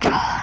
长。